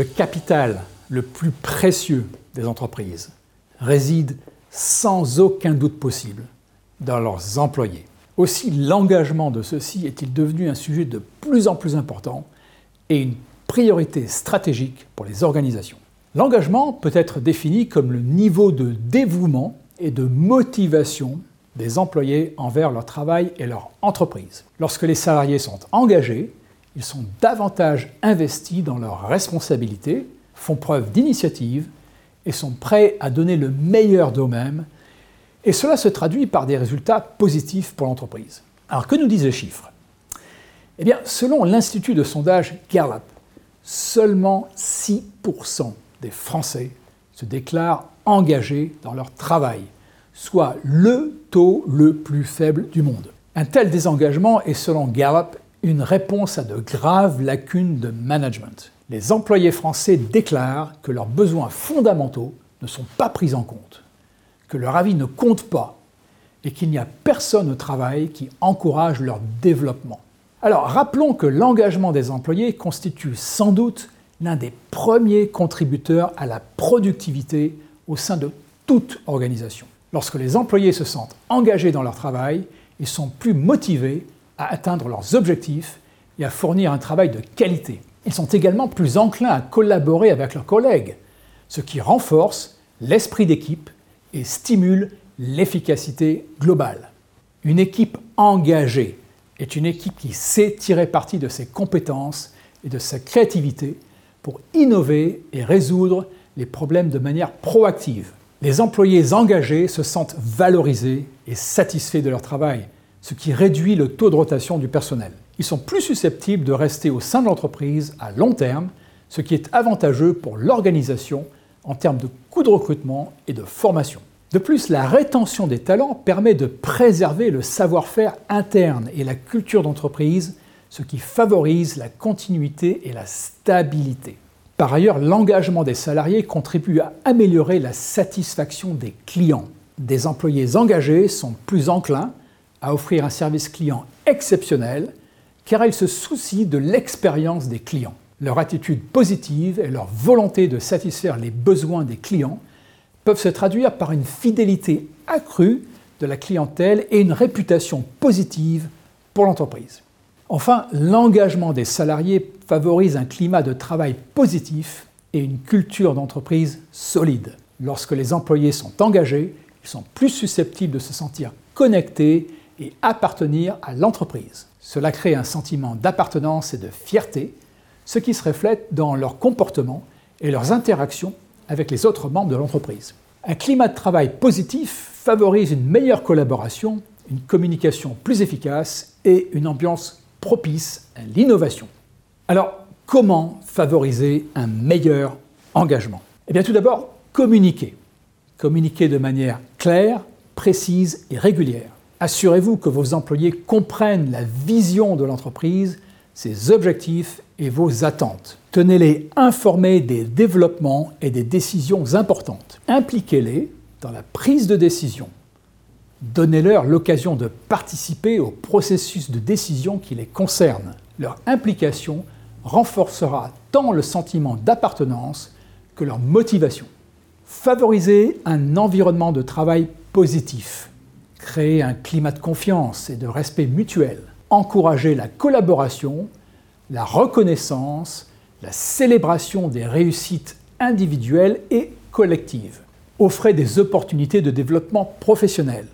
Le capital le plus précieux des entreprises réside sans aucun doute possible dans leurs employés. Aussi, l'engagement de ceux-ci est-il devenu un sujet de plus en plus important et une priorité stratégique pour les organisations. L'engagement peut être défini comme le niveau de dévouement et de motivation des employés envers leur travail et leur entreprise. Lorsque les salariés sont engagés, ils sont davantage investis dans leurs responsabilités, font preuve d'initiative et sont prêts à donner le meilleur d'eux-mêmes. Et cela se traduit par des résultats positifs pour l'entreprise. Alors que nous disent les chiffres? Eh bien, selon l'Institut de sondage Gallup, seulement 6% des Français se déclarent engagés dans leur travail, soit le taux le plus faible du monde. Un tel désengagement est selon Gallup une réponse à de graves lacunes de management. Les employés français déclarent que leurs besoins fondamentaux ne sont pas pris en compte, que leur avis ne compte pas et qu'il n'y a personne au travail qui encourage leur développement. Alors rappelons que l'engagement des employés constitue sans doute l'un des premiers contributeurs à la productivité au sein de toute organisation. Lorsque les employés se sentent engagés dans leur travail, ils sont plus motivés à atteindre leurs objectifs et à fournir un travail de qualité. Ils sont également plus enclins à collaborer avec leurs collègues, ce qui renforce l'esprit d'équipe et stimule l'efficacité globale. Une équipe engagée est une équipe qui sait tirer parti de ses compétences et de sa créativité pour innover et résoudre les problèmes de manière proactive. Les employés engagés se sentent valorisés et satisfaits de leur travail ce qui réduit le taux de rotation du personnel. Ils sont plus susceptibles de rester au sein de l'entreprise à long terme, ce qui est avantageux pour l'organisation en termes de coûts de recrutement et de formation. De plus, la rétention des talents permet de préserver le savoir-faire interne et la culture d'entreprise, ce qui favorise la continuité et la stabilité. Par ailleurs, l'engagement des salariés contribue à améliorer la satisfaction des clients. Des employés engagés sont plus enclins à offrir un service client exceptionnel car ils se soucient de l'expérience des clients. Leur attitude positive et leur volonté de satisfaire les besoins des clients peuvent se traduire par une fidélité accrue de la clientèle et une réputation positive pour l'entreprise. Enfin, l'engagement des salariés favorise un climat de travail positif et une culture d'entreprise solide. Lorsque les employés sont engagés, ils sont plus susceptibles de se sentir connectés et appartenir à l'entreprise. Cela crée un sentiment d'appartenance et de fierté, ce qui se reflète dans leur comportement et leurs interactions avec les autres membres de l'entreprise. Un climat de travail positif favorise une meilleure collaboration, une communication plus efficace et une ambiance propice à l'innovation. Alors, comment favoriser un meilleur engagement? Eh bien, tout d'abord, communiquer. Communiquer de manière claire, précise et régulière. Assurez-vous que vos employés comprennent la vision de l'entreprise, ses objectifs et vos attentes. Tenez-les informés des développements et des décisions importantes. Impliquez-les dans la prise de décision. Donnez-leur l'occasion de participer au processus de décision qui les concerne. Leur implication renforcera tant le sentiment d'appartenance que leur motivation. Favorisez un environnement de travail positif créer un climat de confiance et de respect mutuel, encourager la collaboration, la reconnaissance, la célébration des réussites individuelles et collectives. Offrez des opportunités de développement professionnel.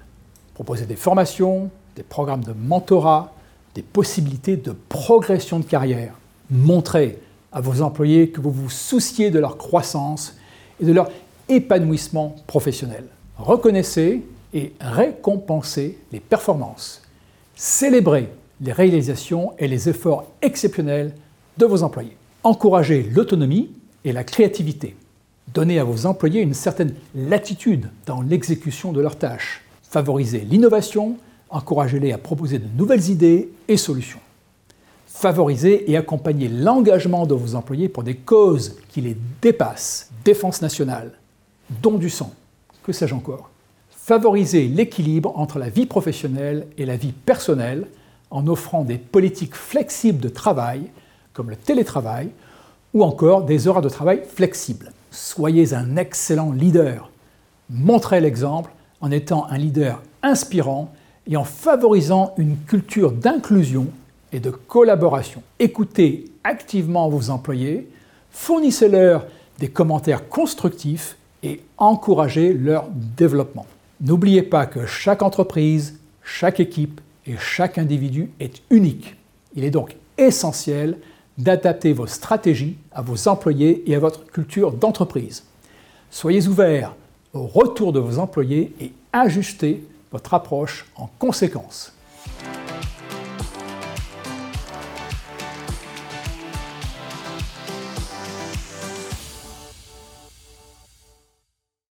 Proposez des formations, des programmes de mentorat, des possibilités de progression de carrière. Montrez à vos employés que vous vous souciez de leur croissance et de leur épanouissement professionnel. Reconnaissez et récompenser les performances. Célébrer les réalisations et les efforts exceptionnels de vos employés. Encourager l'autonomie et la créativité. Donner à vos employés une certaine latitude dans l'exécution de leurs tâches. Favoriser l'innovation, encouragez-les à proposer de nouvelles idées et solutions. Favoriser et accompagner l'engagement de vos employés pour des causes qui les dépassent. Défense nationale, don du sang, que sais-je encore favoriser l'équilibre entre la vie professionnelle et la vie personnelle en offrant des politiques flexibles de travail, comme le télétravail, ou encore des horaires de travail flexibles. Soyez un excellent leader. Montrez l'exemple en étant un leader inspirant et en favorisant une culture d'inclusion et de collaboration. Écoutez activement vos employés, fournissez-leur des commentaires constructifs et encouragez leur développement. N'oubliez pas que chaque entreprise, chaque équipe et chaque individu est unique. Il est donc essentiel d'adapter vos stratégies à vos employés et à votre culture d'entreprise. Soyez ouverts au retour de vos employés et ajustez votre approche en conséquence.